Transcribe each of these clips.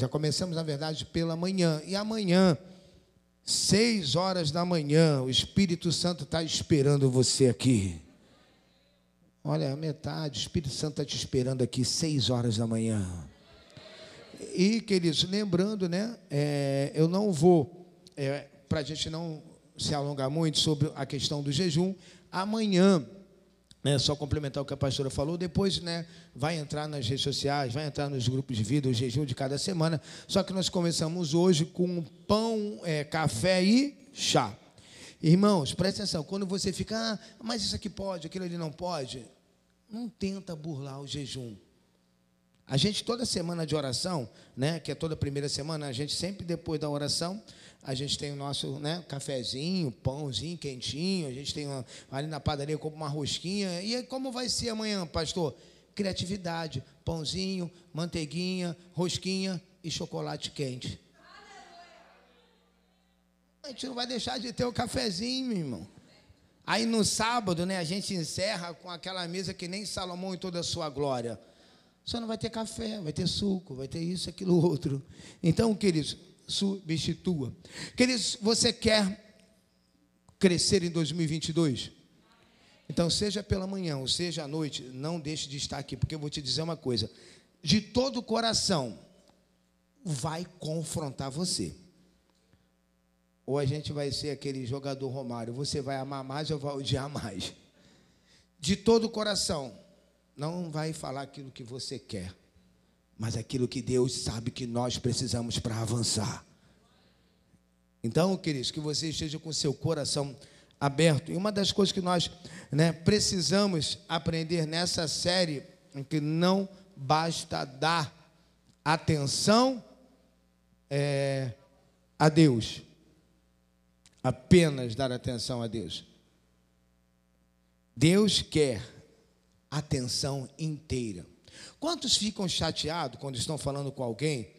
já começamos, na verdade, pela manhã. E amanhã, seis horas da manhã, o Espírito Santo está esperando você aqui. Olha, a metade, o Espírito Santo está te esperando aqui, seis horas da manhã. E, queridos, lembrando, né? É, eu não vou, é, para a gente não se alongar muito sobre a questão do jejum, amanhã né, só complementar o que a pastora falou, depois né, vai entrar nas redes sociais, vai entrar nos grupos de vida, o jejum de cada semana. Só que nós começamos hoje com pão, é, café e chá. Irmãos, presta atenção, quando você fica, ah, mas isso aqui pode, aquilo ali não pode, não tenta burlar o jejum. A gente, toda semana de oração, né, que é toda primeira semana, a gente sempre depois da oração, a gente tem o nosso né, cafezinho, pãozinho quentinho, a gente tem uma, ali na padaria compra uma rosquinha. E aí, como vai ser amanhã, pastor? Criatividade, pãozinho, manteiguinha, rosquinha e chocolate quente. A gente não vai deixar de ter o cafezinho, meu irmão. Aí no sábado, né, a gente encerra com aquela mesa que nem Salomão em toda a sua glória. Só não vai ter café, vai ter suco, vai ter isso, aquilo, outro. Então, queridos, substitua. Queridos, você quer crescer em 2022? Então, seja pela manhã ou seja à noite, não deixe de estar aqui, porque eu vou te dizer uma coisa: de todo o coração, vai confrontar você. Ou a gente vai ser aquele jogador Romário, você vai amar mais ou vai odiar mais. De todo o coração, não vai falar aquilo que você quer mas aquilo que Deus sabe que nós precisamos para avançar. Então, queridos, que você esteja com seu coração aberto. E uma das coisas que nós né, precisamos aprender nessa série é que não basta dar atenção é, a Deus, apenas dar atenção a Deus. Deus quer atenção inteira. Quantos ficam chateados quando estão falando com alguém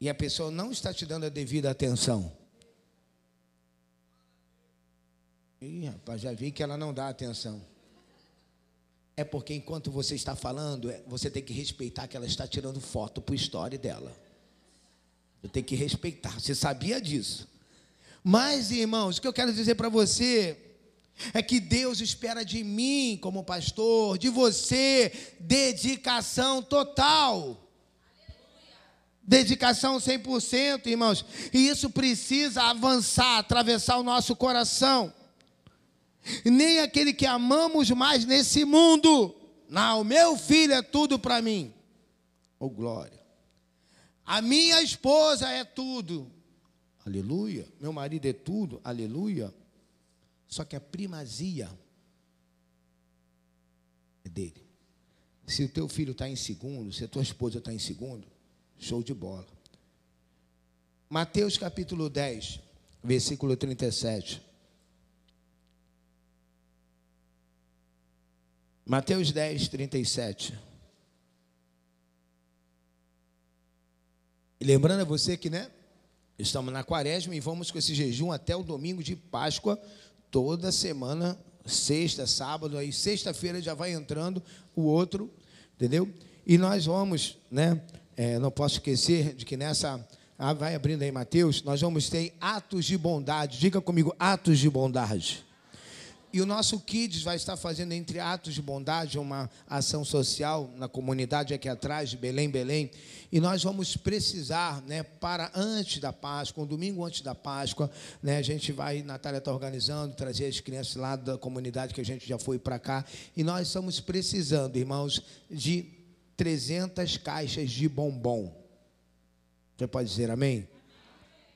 e a pessoa não está te dando a devida atenção? Ih, rapaz, já vi que ela não dá atenção. É porque enquanto você está falando, é, você tem que respeitar que ela está tirando foto para o story dela. Eu tenho que respeitar. Você sabia disso? Mas, irmãos, o que eu quero dizer para você é que Deus espera de mim, como pastor, de você, dedicação total. Dedicação 100%, irmãos. E isso precisa avançar, atravessar o nosso coração. Nem aquele que amamos mais nesse mundo. Não, meu filho é tudo para mim. Oh, glória. A minha esposa é tudo. Aleluia. Meu marido é tudo. Aleluia. Só que a primazia é dele. Se o teu filho está em segundo, se a tua esposa está em segundo, show de bola. Mateus capítulo 10, versículo 37. Mateus 10, 37. E lembrando a você que, né? Estamos na quaresma e vamos com esse jejum até o domingo de Páscoa, toda semana, sexta, sábado, aí sexta-feira já vai entrando o outro, entendeu? E nós vamos, né? É, não posso esquecer de que nessa. Ah, vai abrindo aí, Mateus. Nós vamos ter atos de bondade. Diga comigo, atos de bondade. E o nosso Kids vai estar fazendo, entre atos de bondade, uma ação social na comunidade aqui atrás de Belém, Belém. E nós vamos precisar, né, para antes da Páscoa, um domingo antes da Páscoa, né, a gente vai, Natália está organizando, trazer as crianças lá da comunidade que a gente já foi para cá. E nós estamos precisando, irmãos, de 300 caixas de bombom. Você pode dizer amém?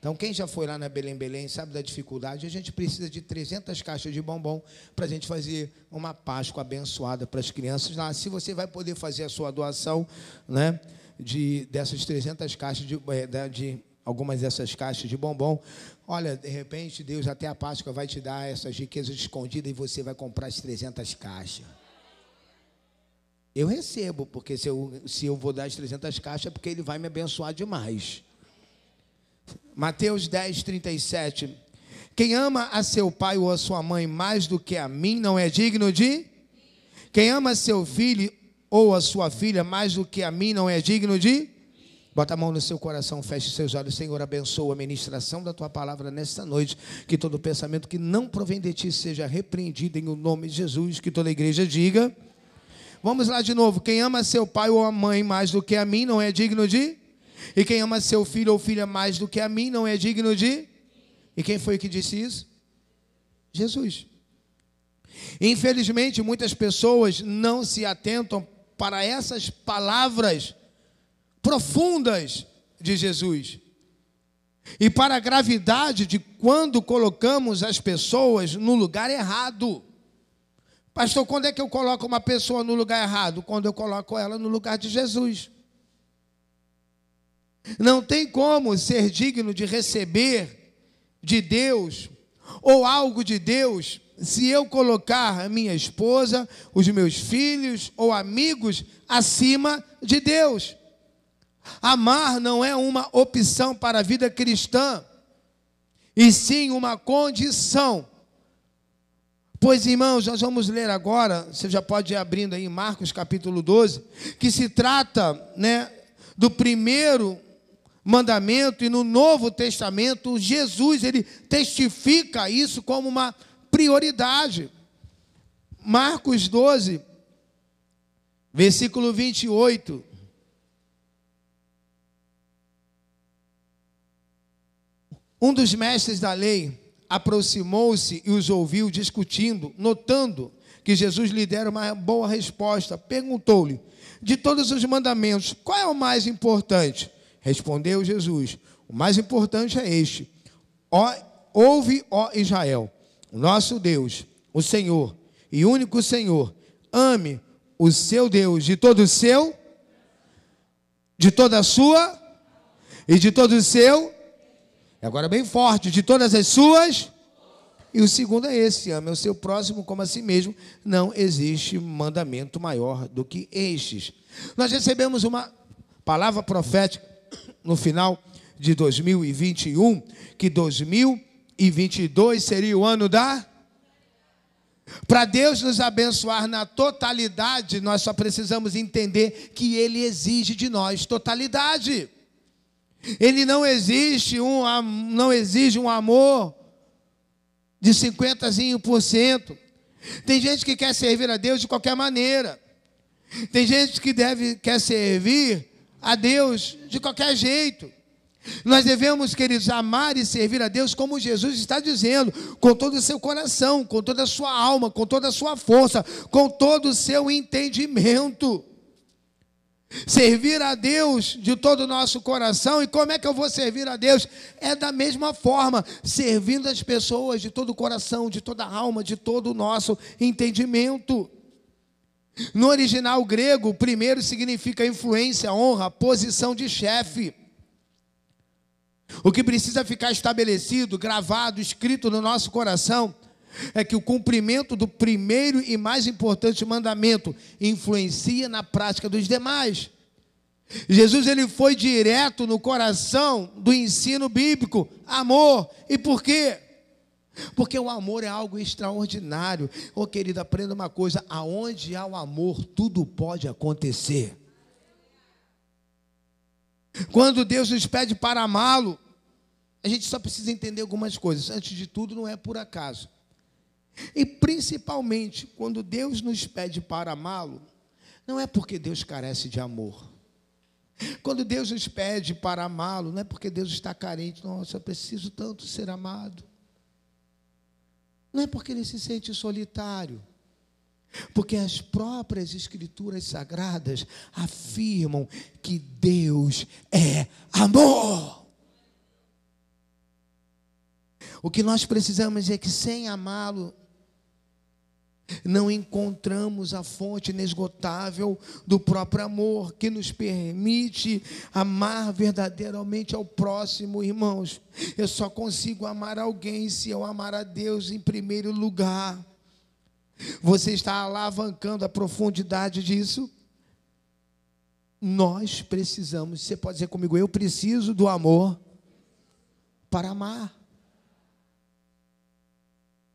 Então, quem já foi lá na Belém Belém sabe da dificuldade. A gente precisa de 300 caixas de bombom para a gente fazer uma Páscoa abençoada para as crianças lá. Se você vai poder fazer a sua doação, né, de dessas 300 caixas de, é, de algumas dessas caixas de bombom. Olha, de repente Deus até a Páscoa vai te dar essas riquezas escondidas e você vai comprar as 300 caixas. Eu recebo, porque se eu, se eu vou dar as 300 caixas é porque Ele vai me abençoar demais. Mateus 10, 37. Quem ama a seu pai ou a sua mãe mais do que a mim não é digno de? Quem ama seu filho ou a sua filha mais do que a mim não é digno de? Bota a mão no seu coração, feche seus olhos. Senhor, abençoa a ministração da tua palavra nesta noite. Que todo pensamento que não provém de ti seja repreendido em o nome de Jesus. Que toda a igreja diga. Vamos lá de novo. Quem ama seu pai ou a mãe mais do que a mim não é digno de? E quem ama seu filho ou filha mais do que a mim não é digno de? E quem foi que disse isso? Jesus. Infelizmente, muitas pessoas não se atentam para essas palavras profundas de Jesus. E para a gravidade de quando colocamos as pessoas no lugar errado. Pastor, quando é que eu coloco uma pessoa no lugar errado? Quando eu coloco ela no lugar de Jesus. Não tem como ser digno de receber de Deus ou algo de Deus se eu colocar a minha esposa, os meus filhos ou amigos acima de Deus. Amar não é uma opção para a vida cristã, e sim uma condição. Pois, irmãos, nós vamos ler agora, você já pode ir abrindo aí Marcos capítulo 12, que se trata, né, do primeiro mandamento e no Novo Testamento, Jesus, ele testifica isso como uma prioridade. Marcos 12, versículo 28. Um dos mestres da lei aproximou-se e os ouviu discutindo, notando que Jesus lhe dera uma boa resposta. Perguntou-lhe: De todos os mandamentos, qual é o mais importante? Respondeu Jesus: O mais importante é este: ó, Ouve, ó Israel, nosso Deus, o Senhor e único Senhor, ame o seu Deus de todo o seu, de toda a sua e de todo o seu Agora bem forte, de todas as suas. E o segundo é esse: ame o seu próximo como a si mesmo. Não existe mandamento maior do que estes. Nós recebemos uma palavra profética no final de 2021, que 2022 seria o ano da. Para Deus nos abençoar na totalidade, nós só precisamos entender que Ele exige de nós totalidade. Ele não existe um não exige um amor de 50%. Tem gente que quer servir a Deus de qualquer maneira. Tem gente que deve quer servir a Deus de qualquer jeito. Nós devemos, queridos, amar e servir a Deus como Jesus está dizendo, com todo o seu coração, com toda a sua alma, com toda a sua força, com todo o seu entendimento. Servir a Deus de todo o nosso coração. E como é que eu vou servir a Deus? É da mesma forma, servindo as pessoas de todo o coração, de toda a alma, de todo o nosso entendimento. No original grego, primeiro significa influência, honra, posição de chefe. O que precisa ficar estabelecido, gravado, escrito no nosso coração é que o cumprimento do primeiro e mais importante mandamento influencia na prática dos demais. Jesus ele foi direto no coração do ensino bíblico, amor. E por quê? Porque o amor é algo extraordinário. Ô oh, querida, aprenda uma coisa: aonde há o amor, tudo pode acontecer. Quando Deus nos pede para amá-lo, a gente só precisa entender algumas coisas. Antes de tudo, não é por acaso. E principalmente quando Deus nos pede para amá-lo, não é porque Deus carece de amor. Quando Deus nos pede para amá-lo, não é porque Deus está carente, nossa, eu preciso tanto ser amado. Não é porque ele se sente solitário. Porque as próprias escrituras sagradas afirmam que Deus é amor. O que nós precisamos é que sem amá-lo, não encontramos a fonte inesgotável do próprio amor que nos permite amar verdadeiramente ao próximo, irmãos. Eu só consigo amar alguém se eu amar a Deus em primeiro lugar. Você está alavancando a profundidade disso? Nós precisamos, você pode dizer comigo, eu preciso do amor para amar.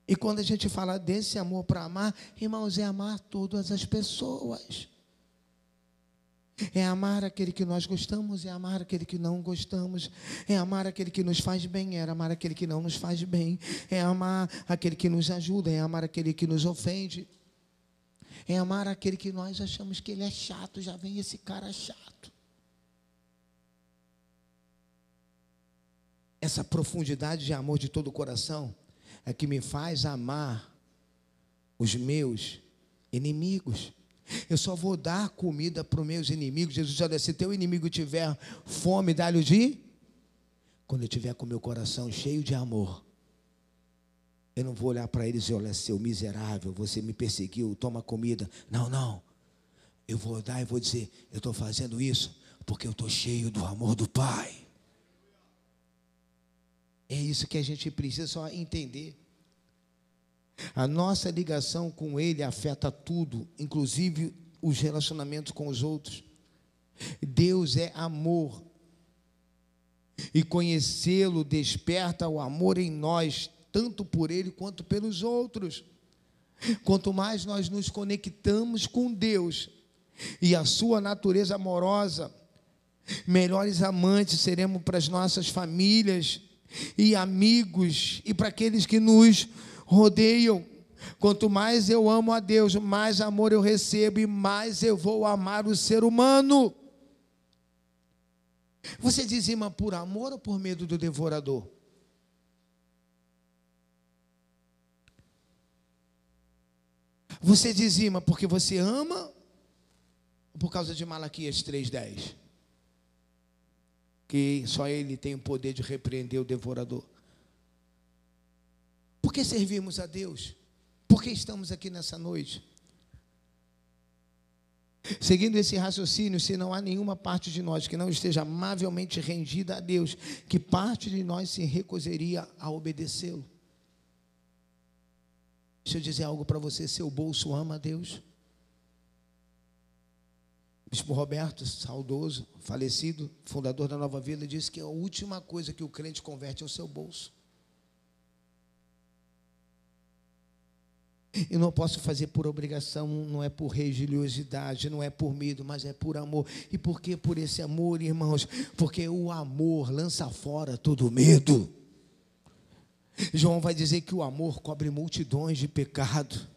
E quando a gente fala desse amor para amar, irmãos, é amar todas as pessoas. É amar aquele que nós gostamos, é amar aquele que não gostamos, é amar aquele que nos faz bem, é amar aquele que não nos faz bem, é amar aquele que nos ajuda, é amar aquele que nos ofende, é amar aquele que nós achamos que ele é chato, já vem esse cara chato. Essa profundidade de amor de todo o coração é que me faz amar os meus inimigos. Eu só vou dar comida para os meus inimigos. Jesus disse: se teu inimigo tiver fome, dá-lhe de. Quando eu tiver com meu coração cheio de amor, eu não vou olhar para eles e dizer: olha, seu miserável, você me perseguiu, toma comida. Não, não. Eu vou dar e vou dizer: eu estou fazendo isso porque eu estou cheio do amor do Pai. É isso que a gente precisa só entender. A nossa ligação com Ele afeta tudo, inclusive os relacionamentos com os outros. Deus é amor. E conhecê-lo desperta o amor em nós, tanto por Ele quanto pelos outros. Quanto mais nós nos conectamos com Deus e a Sua natureza amorosa, melhores amantes seremos para as nossas famílias e amigos e para aqueles que nos rodeiam. Quanto mais eu amo a Deus, mais amor eu recebo e mais eu vou amar o ser humano. Você dizima por amor ou por medo do devorador? Você dizima porque você ama ou por causa de Malaquias 3,10? Que só ele tem o poder de repreender o devorador. Por que servimos a Deus? Por que estamos aqui nessa noite? Seguindo esse raciocínio, se não há nenhuma parte de nós que não esteja amavelmente rendida a Deus, que parte de nós se recusaria a obedecê-lo? Deixa eu dizer algo para você: seu bolso ama a Deus? Bispo Roberto, saudoso, falecido, fundador da Nova Vida, disse que a última coisa que o crente converte é o seu bolso. Eu não posso fazer por obrigação, não é por religiosidade, não é por medo, mas é por amor. E por que por esse amor, irmãos? Porque o amor lança fora todo medo. João vai dizer que o amor cobre multidões de pecado.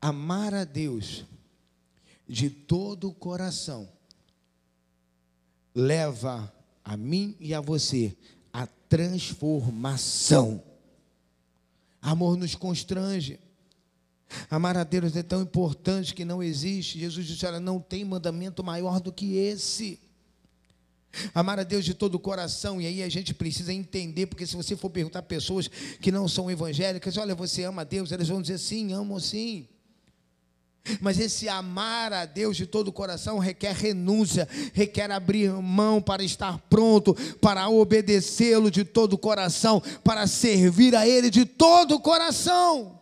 Amar a Deus de todo o coração leva a mim e a você a transformação. Amor nos constrange. Amar a Deus é tão importante que não existe. Jesus disse: Olha, não tem mandamento maior do que esse. Amar a Deus de todo o coração, e aí a gente precisa entender, porque se você for perguntar a pessoas que não são evangélicas, olha, você ama a Deus, elas vão dizer sim, amo sim. Mas esse amar a Deus de todo o coração requer renúncia, requer abrir mão para estar pronto, para obedecê-lo de todo o coração, para servir a Ele de todo o coração.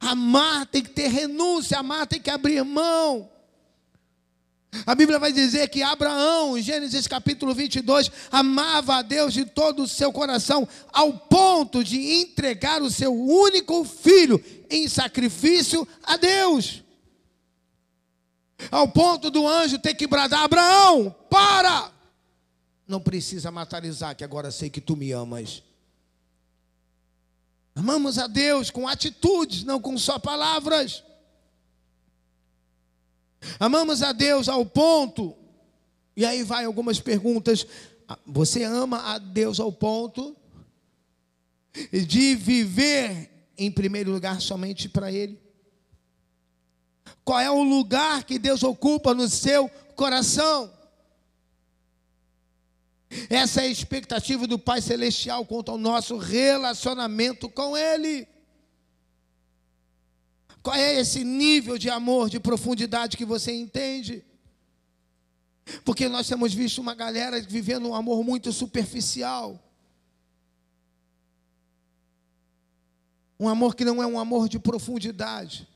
Amar tem que ter renúncia, amar tem que abrir mão. A Bíblia vai dizer que Abraão, em Gênesis capítulo 22, amava a Deus de todo o seu coração, ao ponto de entregar o seu único filho em sacrifício a Deus. Ao ponto do anjo ter que bradar: Abraão, para! Não precisa matar Isaac, agora sei que tu me amas. Amamos a Deus com atitudes, não com só palavras. Amamos a Deus ao ponto, e aí vai algumas perguntas. Você ama a Deus ao ponto de viver em primeiro lugar somente para Ele? Qual é o lugar que Deus ocupa no seu coração? Essa é a expectativa do Pai Celestial quanto ao nosso relacionamento com Ele. Qual é esse nível de amor, de profundidade que você entende? Porque nós temos visto uma galera vivendo um amor muito superficial. Um amor que não é um amor de profundidade.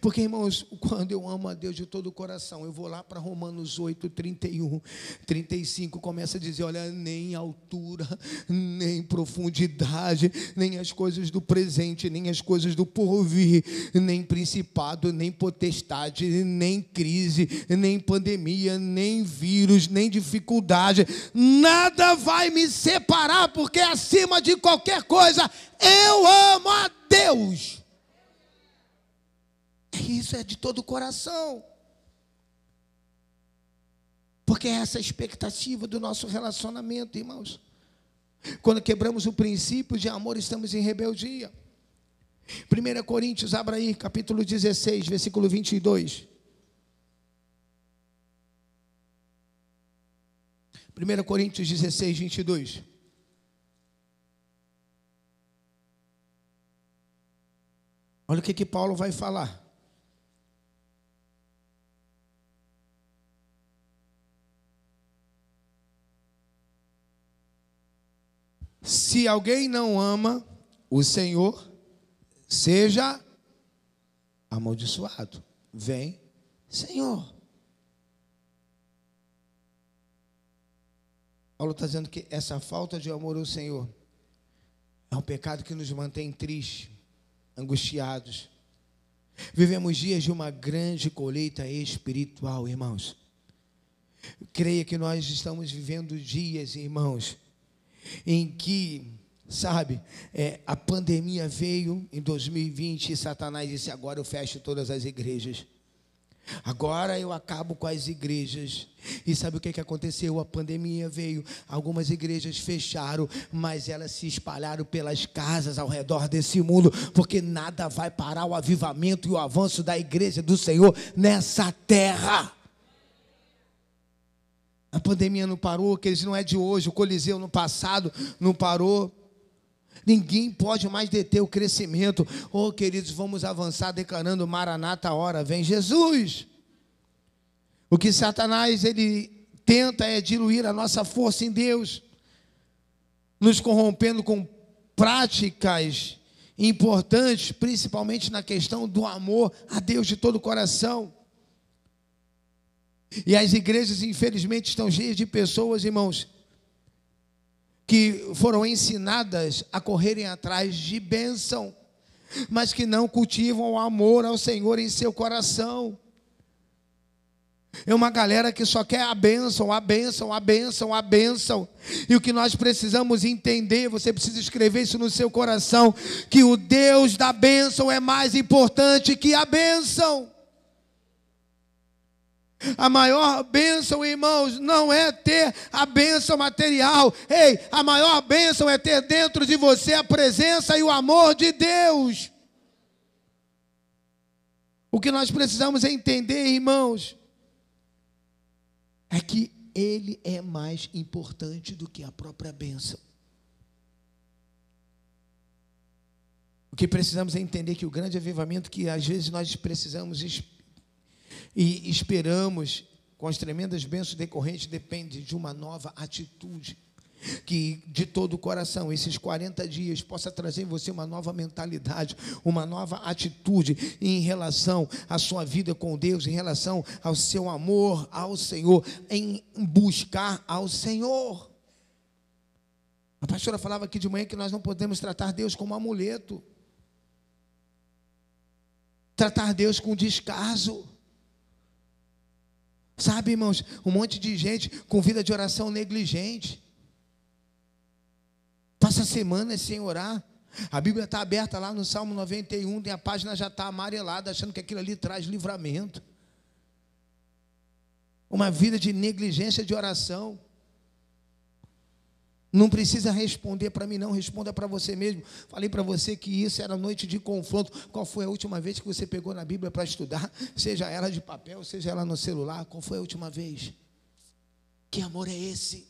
Porque, irmãos, quando eu amo a Deus de todo o coração, eu vou lá para Romanos 8, 31, 35, começa a dizer: olha, nem altura, nem profundidade, nem as coisas do presente, nem as coisas do porvir, nem principado, nem potestade, nem crise, nem pandemia, nem vírus, nem dificuldade, nada vai me separar, porque acima de qualquer coisa, eu amo a Deus. Isso é de todo o coração. Porque é essa a expectativa do nosso relacionamento, irmãos. Quando quebramos o princípio de amor, estamos em rebeldia. 1 Coríntios, abra aí, capítulo 16, versículo 22. 1 Coríntios 16, 22. Olha o que, que Paulo vai falar. Se alguém não ama o Senhor, seja amaldiçoado. Vem, Senhor. Paulo está dizendo que essa falta de amor ao Senhor é um pecado que nos mantém tristes, angustiados. Vivemos dias de uma grande colheita espiritual, irmãos. Creia que nós estamos vivendo dias, irmãos, em que, sabe, é, a pandemia veio em 2020 e Satanás disse: agora eu fecho todas as igrejas. Agora eu acabo com as igrejas. E sabe o que, que aconteceu? A pandemia veio, algumas igrejas fecharam, mas elas se espalharam pelas casas ao redor desse mundo, porque nada vai parar o avivamento e o avanço da igreja do Senhor nessa terra. A pandemia não parou, que eles não é de hoje, o Coliseu no passado não parou. Ninguém pode mais deter o crescimento. Oh, queridos, vamos avançar declarando Maranata, a hora vem Jesus. O que Satanás ele tenta é diluir a nossa força em Deus, nos corrompendo com práticas importantes, principalmente na questão do amor a Deus de todo o coração. E as igrejas, infelizmente, estão cheias de pessoas, irmãos, que foram ensinadas a correrem atrás de bênção, mas que não cultivam o amor ao Senhor em seu coração. É uma galera que só quer a bênção, a bênção, a bênção, a bênção. E o que nós precisamos entender, você precisa escrever isso no seu coração, que o Deus da bênção é mais importante que a bênção. A maior bênção, irmãos, não é ter a bênção material. Ei, a maior bênção é ter dentro de você a presença e o amor de Deus. O que nós precisamos entender, irmãos, é que Ele é mais importante do que a própria bênção. O que precisamos é entender que o grande avivamento que às vezes nós precisamos e esperamos com as tremendas bênçãos decorrentes depende de uma nova atitude. Que de todo o coração, esses 40 dias, possa trazer em você uma nova mentalidade, uma nova atitude em relação à sua vida com Deus, em relação ao seu amor ao Senhor, em buscar ao Senhor. A pastora falava aqui de manhã que nós não podemos tratar Deus como amuleto, tratar Deus com descaso. Sabe, irmãos, um monte de gente com vida de oração negligente. Passa semanas sem orar. A Bíblia está aberta lá no Salmo 91, e a página já está amarelada, achando que aquilo ali traz livramento. Uma vida de negligência de oração. Não precisa responder para mim, não. Responda para você mesmo. Falei para você que isso era noite de confronto. Qual foi a última vez que você pegou na Bíblia para estudar? Seja ela de papel, seja ela no celular. Qual foi a última vez? Que amor é esse?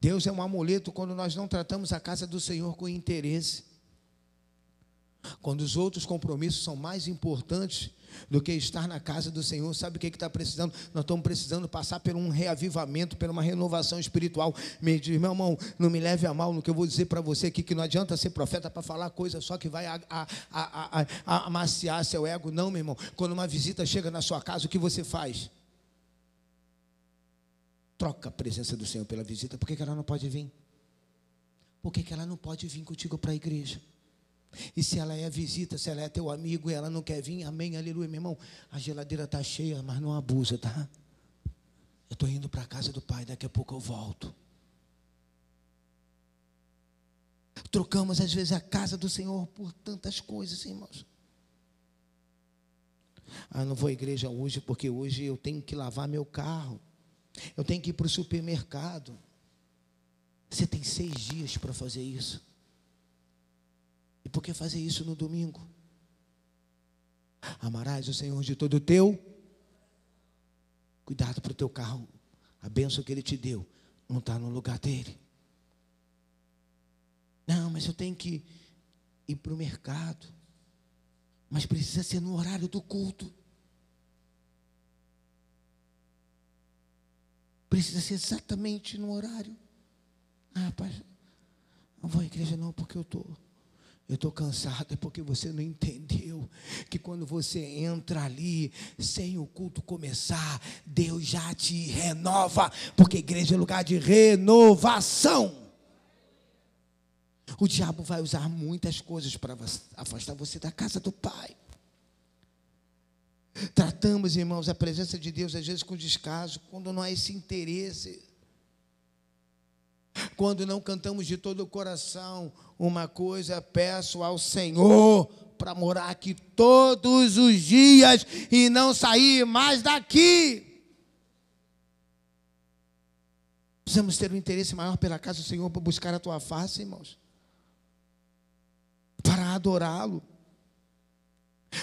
Deus é um amuleto quando nós não tratamos a casa do Senhor com interesse. Quando os outros compromissos são mais importantes do que estar na casa do Senhor, sabe o que está precisando? Nós estamos precisando passar por um reavivamento, por uma renovação espiritual. Me diz, meu irmão, não me leve a mal no que eu vou dizer para você aqui, que não adianta ser profeta para falar coisa só que vai a, a, a, a, amaciar seu ego. Não, meu irmão. Quando uma visita chega na sua casa, o que você faz? Troca a presença do Senhor pela visita. Por que, que ela não pode vir? Por que, que ela não pode vir contigo para a igreja? E se ela é visita, se ela é teu amigo e ela não quer vir, amém, aleluia, meu irmão. A geladeira está cheia, mas não abusa, tá? Eu estou indo para a casa do pai, daqui a pouco eu volto. Trocamos às vezes a casa do Senhor por tantas coisas, irmãos. Ah, não vou à igreja hoje porque hoje eu tenho que lavar meu carro. Eu tenho que ir para o supermercado. Você tem seis dias para fazer isso. E por que fazer isso no domingo? Amarás o Senhor de todo o teu. Cuidado para o teu carro. A bênção que ele te deu não está no lugar dele. Não, mas eu tenho que ir para o mercado. Mas precisa ser no horário do culto. Precisa ser exatamente no horário. Ah, rapaz, não vou à igreja não, porque eu estou eu estou cansado, é porque você não entendeu que quando você entra ali, sem o culto começar, Deus já te renova, porque igreja é lugar de renovação. O diabo vai usar muitas coisas para afastar você da casa do Pai. Tratamos, irmãos, a presença de Deus às vezes com descaso, quando não há esse interesse. Quando não cantamos de todo o coração, uma coisa peço ao Senhor para morar aqui todos os dias e não sair mais daqui. Precisamos ter um interesse maior pela casa do Senhor para buscar a tua face, irmãos. Para adorá-lo.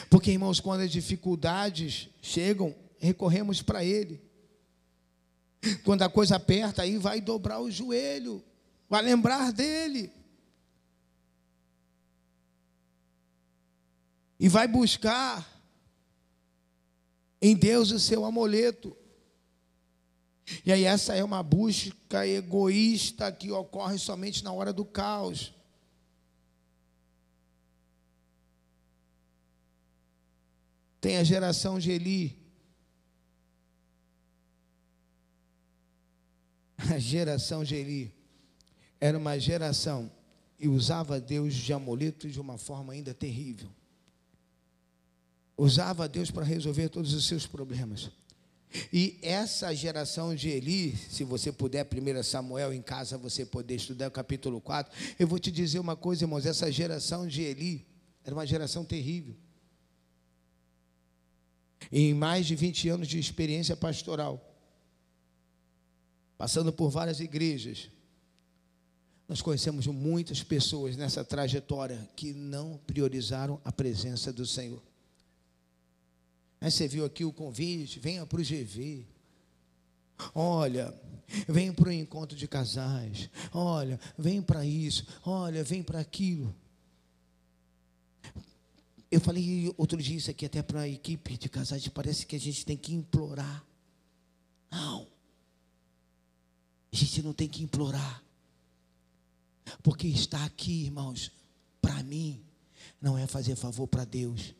Porque, irmãos, quando as dificuldades chegam, recorremos para Ele. Quando a coisa aperta, aí vai dobrar o joelho, vai lembrar dele. E vai buscar em Deus o seu amuleto. E aí, essa é uma busca egoísta que ocorre somente na hora do caos. Tem a geração de Eli, a geração de Eli era uma geração e usava Deus de amuleto de uma forma ainda terrível. Usava Deus para resolver todos os seus problemas. E essa geração de Eli, se você puder, 1 Samuel em casa, você poder estudar o capítulo 4, eu vou te dizer uma coisa, irmãos: essa geração de Eli era uma geração terrível. Em mais de 20 anos de experiência pastoral, passando por várias igrejas, nós conhecemos muitas pessoas nessa trajetória que não priorizaram a presença do Senhor. Aí você viu aqui o convite, venha para o GV. Olha, vem para o encontro de casais. Olha, vem para isso. Olha, vem para aquilo. Eu falei outro dia isso aqui até para a equipe de casais. Parece que a gente tem que implorar. Não. A gente não tem que implorar. Porque está aqui, irmãos, para mim, não é fazer favor para Deus.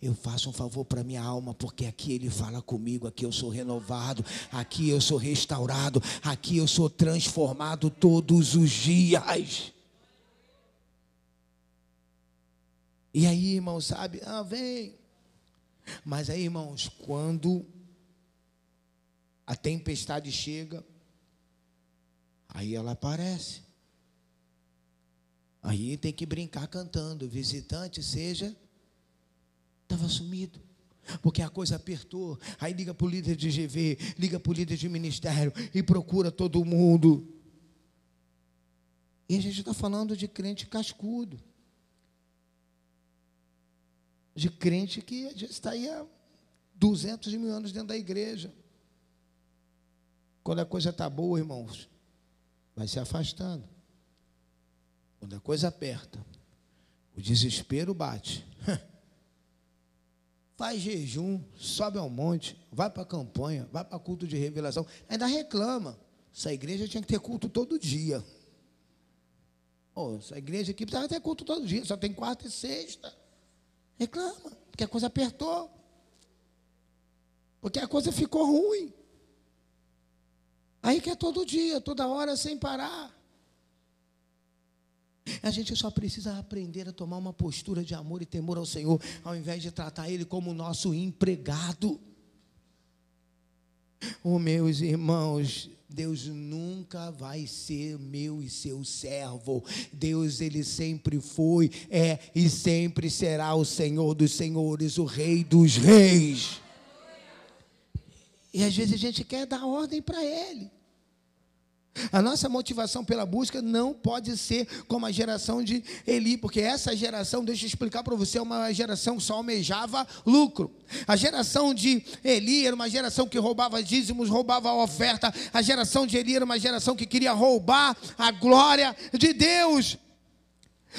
Eu faço um favor para minha alma, porque aqui Ele fala comigo, aqui eu sou renovado, aqui eu sou restaurado, aqui eu sou transformado todos os dias. E aí, irmãos, sabe? Ah, vem. Mas aí, irmãos, quando a tempestade chega, Aí ela aparece. Aí tem que brincar cantando. Visitante seja. Estava sumido. Porque a coisa apertou. Aí liga para o líder de GV, liga para o líder de ministério e procura todo mundo. E a gente está falando de crente cascudo. De crente que já está aí há 200 mil anos dentro da igreja. Quando a coisa está boa, irmãos, vai se afastando. Quando a coisa aperta, o desespero bate. Faz jejum, sobe ao monte, vai para a campanha, vai para culto de revelação, ainda reclama. Essa igreja tinha que ter culto todo dia. Oh, essa igreja aqui precisava ter culto todo dia, só tem quarta e sexta. Reclama, porque a coisa apertou. Porque a coisa ficou ruim. Aí que é todo dia, toda hora, sem parar. A gente só precisa aprender a tomar uma postura de amor e temor ao Senhor, ao invés de tratar Ele como nosso empregado. Oh, meus irmãos, Deus nunca vai ser meu e seu servo. Deus, ele sempre foi, é e sempre será o Senhor dos senhores, o Rei dos reis. E às vezes a gente quer dar ordem para ele. A nossa motivação pela busca não pode ser como a geração de Eli, porque essa geração, deixa eu explicar para você, é uma geração que só almejava lucro. A geração de Eli era uma geração que roubava dízimos, roubava a oferta. A geração de Eli era uma geração que queria roubar a glória de Deus.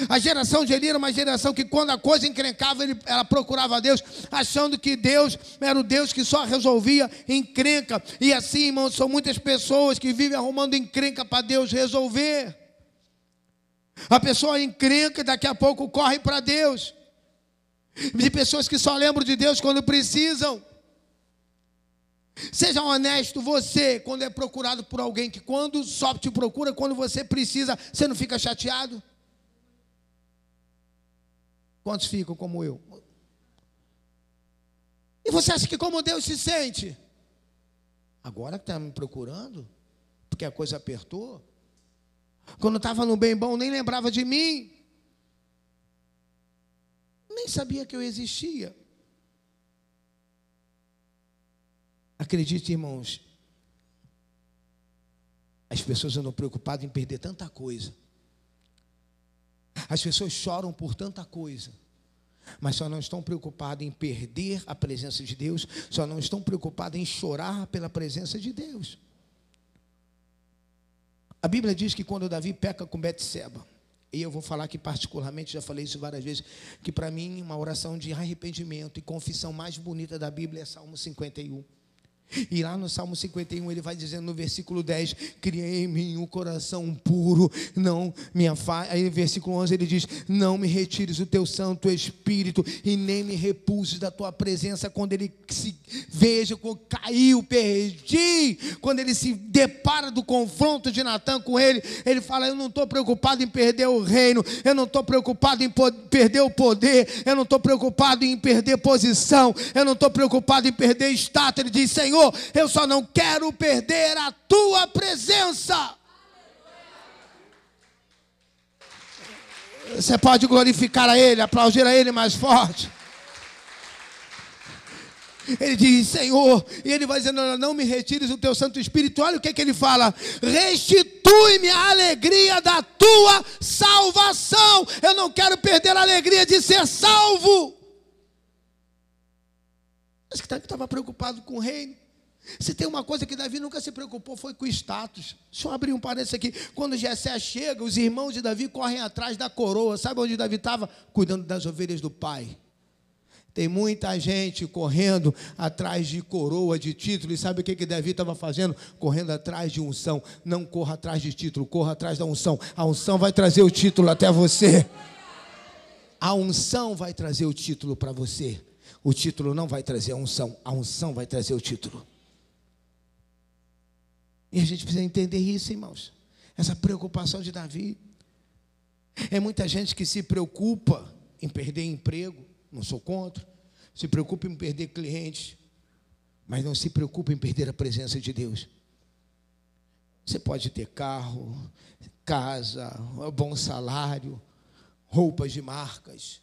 A geração de Eli era uma geração que, quando a coisa encrencava, ela procurava a Deus, achando que Deus era o Deus que só resolvia encrenca. E assim, irmãos, são muitas pessoas que vivem arrumando encrenca para Deus resolver. A pessoa encrenca e daqui a pouco corre para Deus. De pessoas que só lembram de Deus quando precisam. Seja honesto, você, quando é procurado por alguém que, quando só te procura, quando você precisa, você não fica chateado? Quantos ficam como eu? E você acha que como Deus se sente? Agora que está me procurando, porque a coisa apertou. Quando estava no bem bom, nem lembrava de mim. Nem sabia que eu existia. Acredite, irmãos, as pessoas andam preocupadas em perder tanta coisa as pessoas choram por tanta coisa, mas só não estão preocupadas em perder a presença de Deus, só não estão preocupadas em chorar pela presença de Deus. A Bíblia diz que quando Davi peca com Betseba, e eu vou falar aqui particularmente, já falei isso várias vezes, que para mim uma oração de arrependimento e confissão mais bonita da Bíblia é Salmo 51. E lá no Salmo 51 ele vai dizendo no versículo 10: Criei em mim um coração puro, não me afaste. Aí no versículo 11 ele diz: Não me retires o teu Santo Espírito e nem me repulses da tua presença. Quando ele se veja, quando caiu, perdi. Quando ele se depara do confronto de Natan com ele, ele fala: Eu não estou preocupado em perder o reino, eu não estou preocupado em perder o poder, eu não estou preocupado em perder posição, eu não estou preocupado em perder status. Ele diz: Senhor Senhor, eu só não quero perder a tua presença. Você pode glorificar a Ele, aplaudir a Ele mais forte. Ele diz, Senhor, e ele vai dizendo: Não me retires o teu Santo Espírito. Olha o que, é que ele fala: Restitui-me a alegria da tua salvação. Eu não quero perder a alegria de ser salvo. Mas que estava preocupado com o reino. Se tem uma coisa que Davi nunca se preocupou foi com status. Deixa eu abrir um parênteses aqui. Quando Jessé chega, os irmãos de Davi correm atrás da coroa. Sabe onde Davi estava? Cuidando das ovelhas do pai. Tem muita gente correndo atrás de coroa, de título. E sabe o que, que Davi estava fazendo? Correndo atrás de unção. Não corra atrás de título, corra atrás da unção. A unção vai trazer o título até você. A unção vai trazer o título para você. O título não vai trazer a unção. A unção vai trazer o título. E a gente precisa entender isso, irmãos. Essa preocupação de Davi. É muita gente que se preocupa em perder emprego, não sou contra. Se preocupa em perder clientes, mas não se preocupa em perder a presença de Deus. Você pode ter carro, casa, bom salário, roupas de marcas,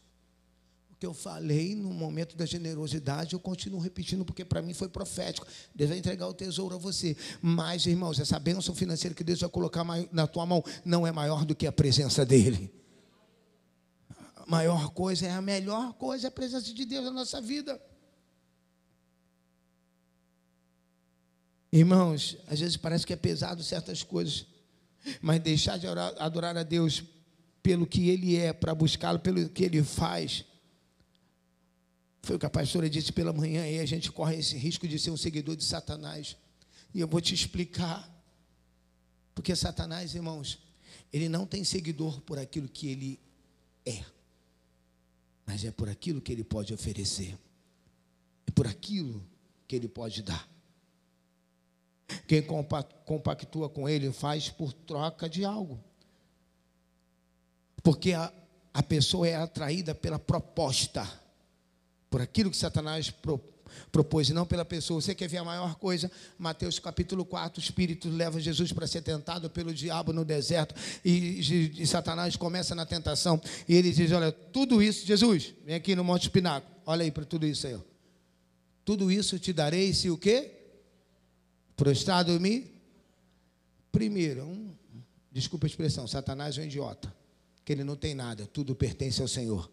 que eu falei no momento da generosidade, eu continuo repetindo, porque para mim foi profético. Deus vai entregar o tesouro a você. Mas, irmãos, essa bênção financeira que Deus vai colocar na tua mão não é maior do que a presença dEle. A maior coisa é a melhor coisa, é a presença de Deus na nossa vida. Irmãos, às vezes parece que é pesado certas coisas, mas deixar de orar, adorar a Deus pelo que ele é, para buscá-lo pelo que ele faz. Foi o que a pastora disse pela manhã, e a gente corre esse risco de ser um seguidor de Satanás. E eu vou te explicar. Porque Satanás, irmãos, ele não tem seguidor por aquilo que ele é, mas é por aquilo que ele pode oferecer, é por aquilo que ele pode dar. Quem compactua com ele faz por troca de algo. Porque a, a pessoa é atraída pela proposta, por aquilo que Satanás propôs, e não pela pessoa. Você quer ver a maior coisa? Mateus capítulo 4, o Espírito leva Jesus para ser tentado pelo diabo no deserto, e, Satanás começa na tentação, e ele diz: Olha, tudo isso, Jesus, vem aqui no Monte Pináculo, olha aí para tudo isso aí. Ó. Tudo isso te darei se o quê? Prostrado me? Primeiro, um, desculpa a expressão, Satanás é um idiota, que ele não tem nada, tudo pertence ao Senhor.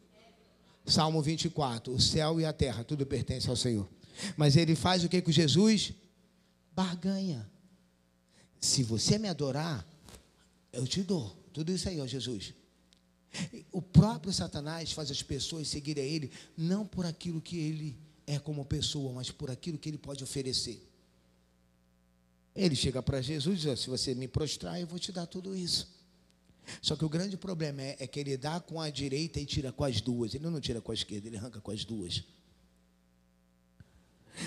Salmo 24: O céu e a terra, tudo pertence ao Senhor. Mas ele faz o que com Jesus? Barganha. Se você me adorar, eu te dou. Tudo isso aí, ó Jesus. O próprio Satanás faz as pessoas seguirem a ele, não por aquilo que ele é como pessoa, mas por aquilo que ele pode oferecer. Ele chega para Jesus e diz: Se você me prostrar, eu vou te dar tudo isso. Só que o grande problema é, é, que ele dá com a direita e tira com as duas. Ele não tira com a esquerda, ele arranca com as duas.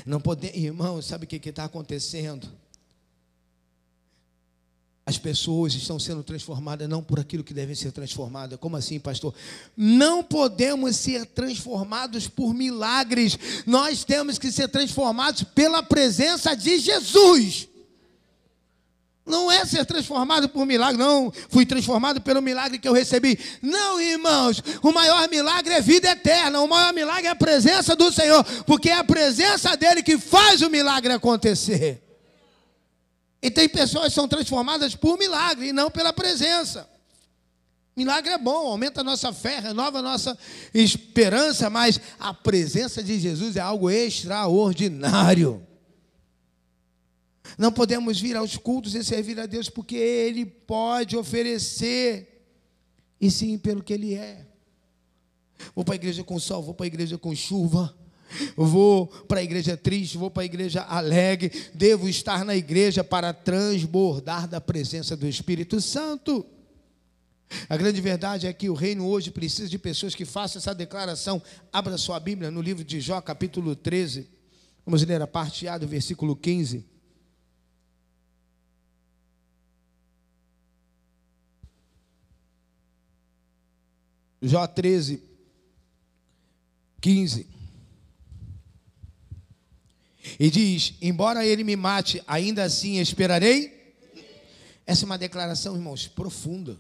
Não pode, irmão, sabe o que está acontecendo? As pessoas estão sendo transformadas não por aquilo que devem ser transformadas. Como assim, pastor? Não podemos ser transformados por milagres. Nós temos que ser transformados pela presença de Jesus. Não é ser transformado por milagre, não. Fui transformado pelo milagre que eu recebi. Não, irmãos. O maior milagre é vida eterna. O maior milagre é a presença do Senhor. Porque é a presença dele que faz o milagre acontecer. E tem pessoas que são transformadas por milagre e não pela presença. Milagre é bom, aumenta a nossa fé, renova a nossa esperança, mas a presença de Jesus é algo extraordinário. Não podemos vir aos cultos e servir a Deus porque Ele pode oferecer, e sim pelo que Ele é. Vou para a igreja com sol, vou para a igreja com chuva, vou para a igreja triste, vou para a igreja alegre, devo estar na igreja para transbordar da presença do Espírito Santo. A grande verdade é que o reino hoje precisa de pessoas que façam essa declaração. Abra sua Bíblia no livro de Jó, capítulo 13. Vamos ler a parte A do versículo 15. Jó 13, 15. E diz: Embora ele me mate, ainda assim esperarei. Essa é uma declaração, irmãos, profunda.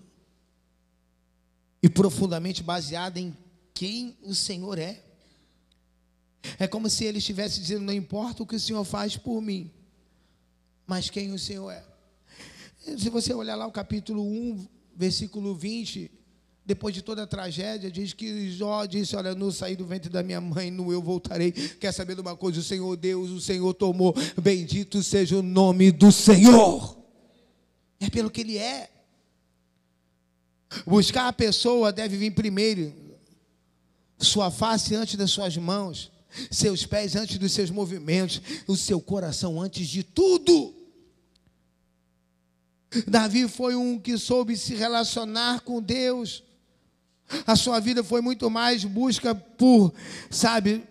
E profundamente baseada em quem o Senhor é. É como se ele estivesse dizendo: Não importa o que o Senhor faz por mim, mas quem o Senhor é. Se você olhar lá o capítulo 1, versículo 20, depois de toda a tragédia, diz que Jó disse: Olha, no saí do ventre da minha mãe, no eu voltarei. Quer saber de uma coisa? O Senhor Deus, o Senhor tomou. Bendito seja o nome do Senhor. É pelo que Ele é. Buscar a pessoa deve vir primeiro. Sua face antes das suas mãos, seus pés antes dos seus movimentos, o seu coração antes de tudo. Davi foi um que soube se relacionar com Deus. A sua vida foi muito mais busca por, sabe,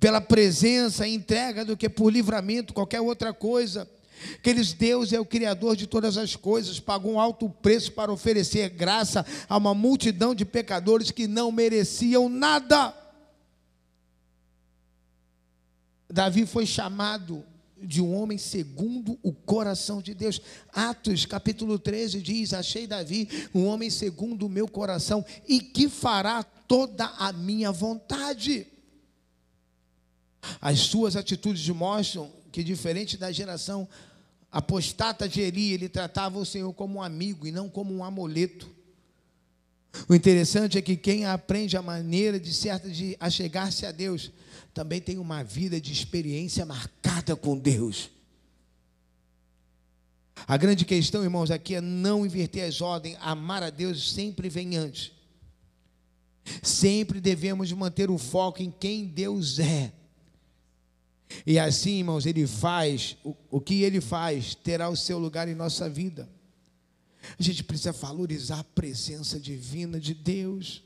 pela presença, entrega do que por livramento, qualquer outra coisa. Aqueles Deus é o Criador de todas as coisas, pagou um alto preço para oferecer graça a uma multidão de pecadores que não mereciam nada. Davi foi chamado de um homem segundo o coração de Deus. Atos capítulo 13 diz: Achei Davi um homem segundo o meu coração e que fará toda a minha vontade. As suas atitudes mostram que, diferente da geração apostata de Eli, ele tratava o Senhor como um amigo e não como um amuleto. O interessante é que quem aprende a maneira de certa de achegar-se a Deus também tem uma vida de experiência marcada com Deus. A grande questão, irmãos, aqui é não inverter as ordens. Amar a Deus sempre vem antes. Sempre devemos manter o foco em quem Deus é. E assim, irmãos, Ele faz, o, o que Ele faz terá o seu lugar em nossa vida. A gente precisa valorizar a presença divina de Deus.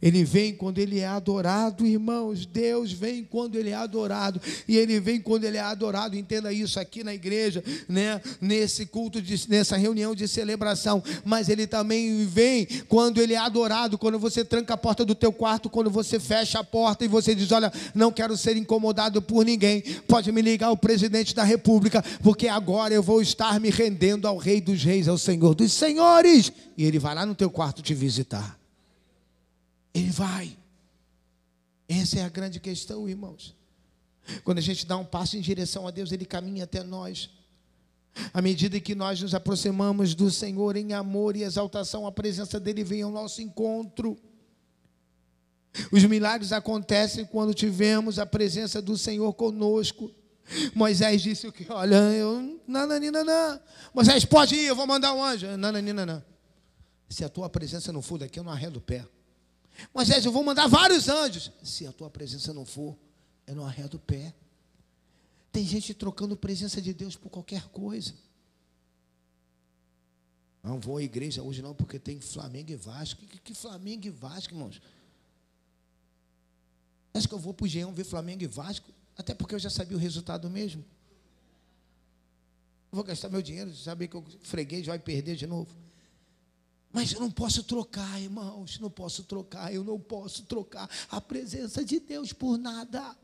Ele vem quando ele é adorado, irmãos. Deus vem quando ele é adorado. E ele vem quando ele é adorado. Entenda isso aqui na igreja, né? Nesse culto, de, nessa reunião de celebração. Mas ele também vem quando ele é adorado. Quando você tranca a porta do teu quarto, quando você fecha a porta e você diz: Olha, não quero ser incomodado por ninguém. Pode me ligar o presidente da república, porque agora eu vou estar me rendendo ao Rei dos Reis, ao Senhor dos Senhores. E ele vai lá no teu quarto te visitar. Ele vai. Essa é a grande questão, irmãos. Quando a gente dá um passo em direção a Deus, Ele caminha até nós. À medida que nós nos aproximamos do Senhor em amor e exaltação, a presença dEle vem ao nosso encontro. Os milagres acontecem quando tivemos a presença do Senhor conosco. Moisés disse o que? Olha, eu. Nananina, não. Moisés, pode ir, eu vou mandar um anjo. Nananina, não. Se a tua presença não for daqui, eu não arredo o pé. Moisés, eu vou mandar vários anjos. Se a tua presença não for, eu não arredo o pé. Tem gente trocando presença de Deus por qualquer coisa. Não vou à igreja hoje não, porque tem Flamengo e Vasco. Que, que Flamengo e Vasco, irmãos? Acho que eu vou para o Geão ver Flamengo e Vasco, até porque eu já sabia o resultado mesmo. vou gastar meu dinheiro, saber que o freguês vai perder de novo. Mas eu não posso trocar, irmãos, não posso trocar, eu não posso trocar a presença de Deus por nada.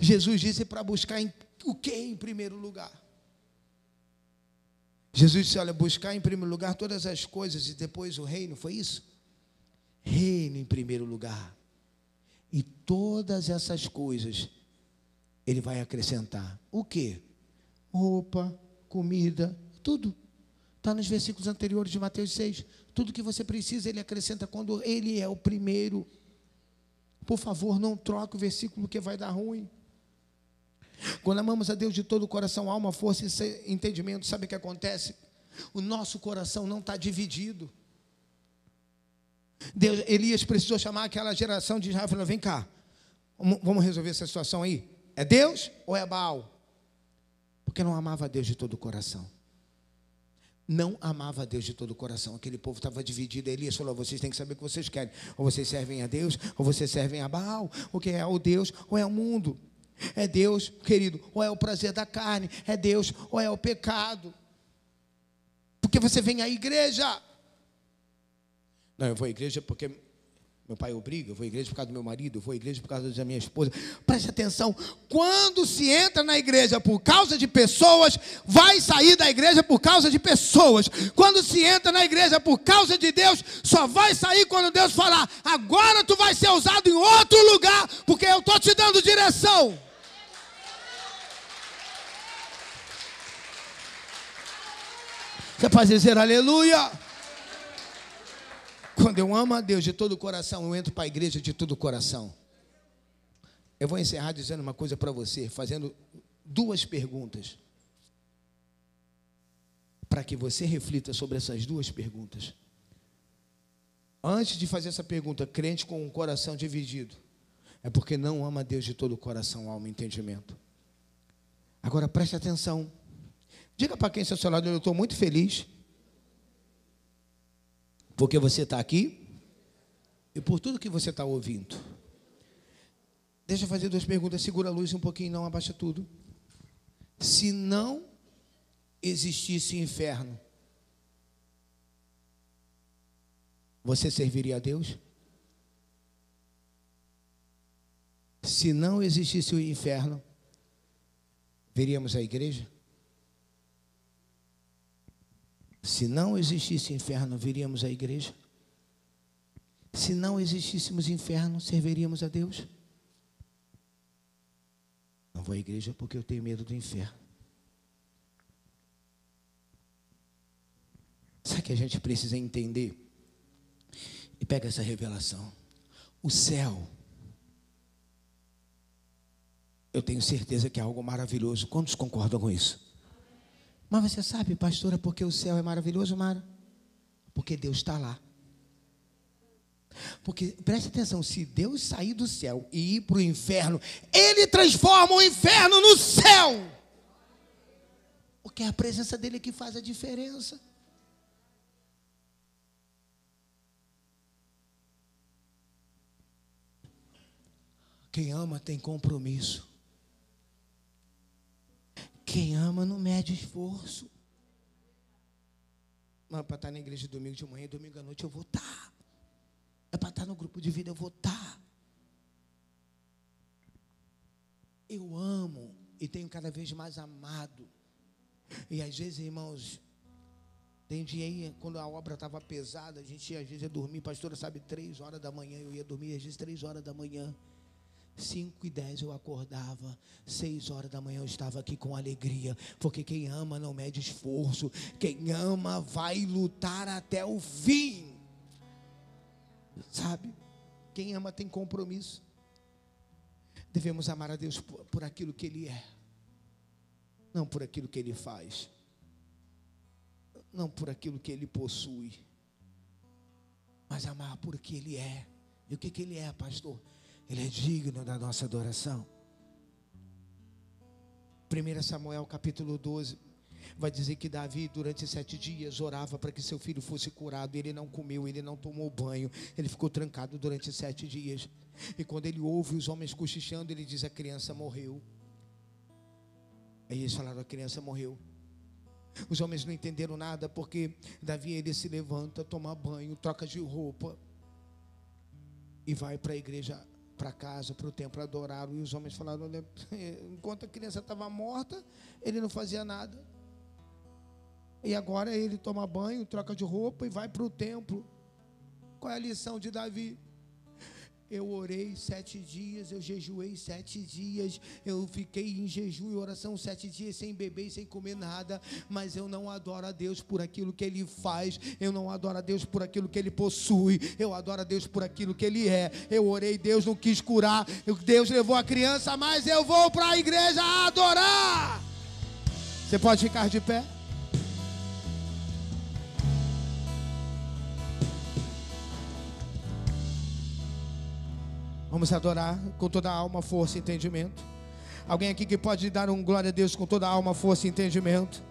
Jesus disse para buscar em, o que em primeiro lugar? Jesus disse: olha, buscar em primeiro lugar todas as coisas e depois o reino, foi isso? Reino em primeiro lugar. E todas essas coisas ele vai acrescentar. O que? Roupa, comida, tudo. Está nos versículos anteriores de Mateus 6. Tudo que você precisa, ele acrescenta quando ele é o primeiro. Por favor, não troque o versículo que vai dar ruim. Quando amamos a Deus de todo o coração, alma, força e entendimento, sabe o que acontece? O nosso coração não está dividido. Deus, Elias precisou chamar aquela geração de Israel e falou: vem cá, vamos resolver essa situação aí. É Deus ou é Baal? Porque não amava a Deus de todo o coração não amava a Deus de todo o coração. Aquele povo estava dividido. Elias falou: vocês têm que saber o que vocês querem. Ou vocês servem a Deus, ou vocês servem a Baal. O que é o Deus, ou é o mundo. É Deus, querido, ou é o prazer da carne. É Deus, ou é o pecado. Porque você vem à igreja. Não, eu vou à igreja porque meu pai obriga, eu vou à igreja por causa do meu marido, eu vou à igreja por causa da minha esposa. Preste atenção, quando se entra na igreja por causa de pessoas, vai sair da igreja por causa de pessoas. Quando se entra na igreja por causa de Deus, só vai sair quando Deus falar: agora tu vai ser usado em outro lugar, porque eu estou te dando direção. Você pode dizer aleluia? Quando eu amo a Deus de todo o coração, eu entro para a igreja de todo o coração. Eu vou encerrar dizendo uma coisa para você, fazendo duas perguntas. Para que você reflita sobre essas duas perguntas. Antes de fazer essa pergunta, crente com um coração dividido, é porque não ama a Deus de todo o coração, alma e entendimento. Agora preste atenção. Diga para quem está ao seu lado, eu estou muito feliz porque você está aqui e por tudo que você está ouvindo. Deixa eu fazer duas perguntas. Segura a luz um pouquinho, não abaixa tudo. Se não existisse inferno, você serviria a Deus? Se não existisse o inferno, veríamos a igreja? Se não existisse inferno, viríamos à igreja? Se não existíssemos inferno, serviríamos a Deus? Não vou à igreja porque eu tenho medo do inferno. Sabe que a gente precisa entender? E pega essa revelação. O céu. Eu tenho certeza que é algo maravilhoso. Quantos concordam com isso? Mas você sabe, pastora, porque o céu é maravilhoso, Mara? Porque Deus está lá. Porque preste atenção, se Deus sair do céu e ir para o inferno, Ele transforma o inferno no céu. Porque é a presença dele que faz a diferença. Quem ama tem compromisso. Quem ama não mede esforço. Mas para estar na igreja domingo de manhã domingo à noite eu vou estar. É para estar no grupo de vida eu vou estar. Eu amo e tenho cada vez mais amado. E às vezes, irmãos, tem dia aí, quando a obra estava pesada, a gente às vezes ia dormir, pastora sabe, três horas da manhã, eu ia dormir, às vezes três horas da manhã. 5 e 10 eu acordava, 6 horas da manhã eu estava aqui com alegria, porque quem ama não mede esforço, quem ama vai lutar até o fim, sabe? Quem ama tem compromisso. Devemos amar a Deus por, por aquilo que Ele é, não por aquilo que Ele faz, não por aquilo que Ele possui, mas amar por o que Ele é. E o que, que Ele é, pastor? Ele é digno da nossa adoração. 1 Samuel capítulo 12 vai dizer que Davi, durante sete dias, orava para que seu filho fosse curado. Ele não comeu, ele não tomou banho, ele ficou trancado durante sete dias. E quando ele ouve os homens cochichando, ele diz: A criança morreu. Aí eles falaram: A criança morreu. Os homens não entenderam nada, porque Davi ele se levanta, toma banho, troca de roupa e vai para a igreja para casa, para o templo, adoraram. E os homens falaram: olha, enquanto a criança estava morta, ele não fazia nada. E agora ele toma banho, troca de roupa e vai para o templo. Qual é a lição de Davi? Eu orei sete dias, eu jejuei sete dias, eu fiquei em jejum e oração sete dias sem beber e sem comer nada, mas eu não adoro a Deus por aquilo que Ele faz, eu não adoro a Deus por aquilo que Ele possui, eu adoro a Deus por aquilo que Ele é. Eu orei, Deus não quis curar, Deus levou a criança, mas eu vou para a igreja adorar. Você pode ficar de pé? Vamos adorar com toda a alma, força e entendimento. Alguém aqui que pode dar um glória a Deus com toda a alma, força e entendimento?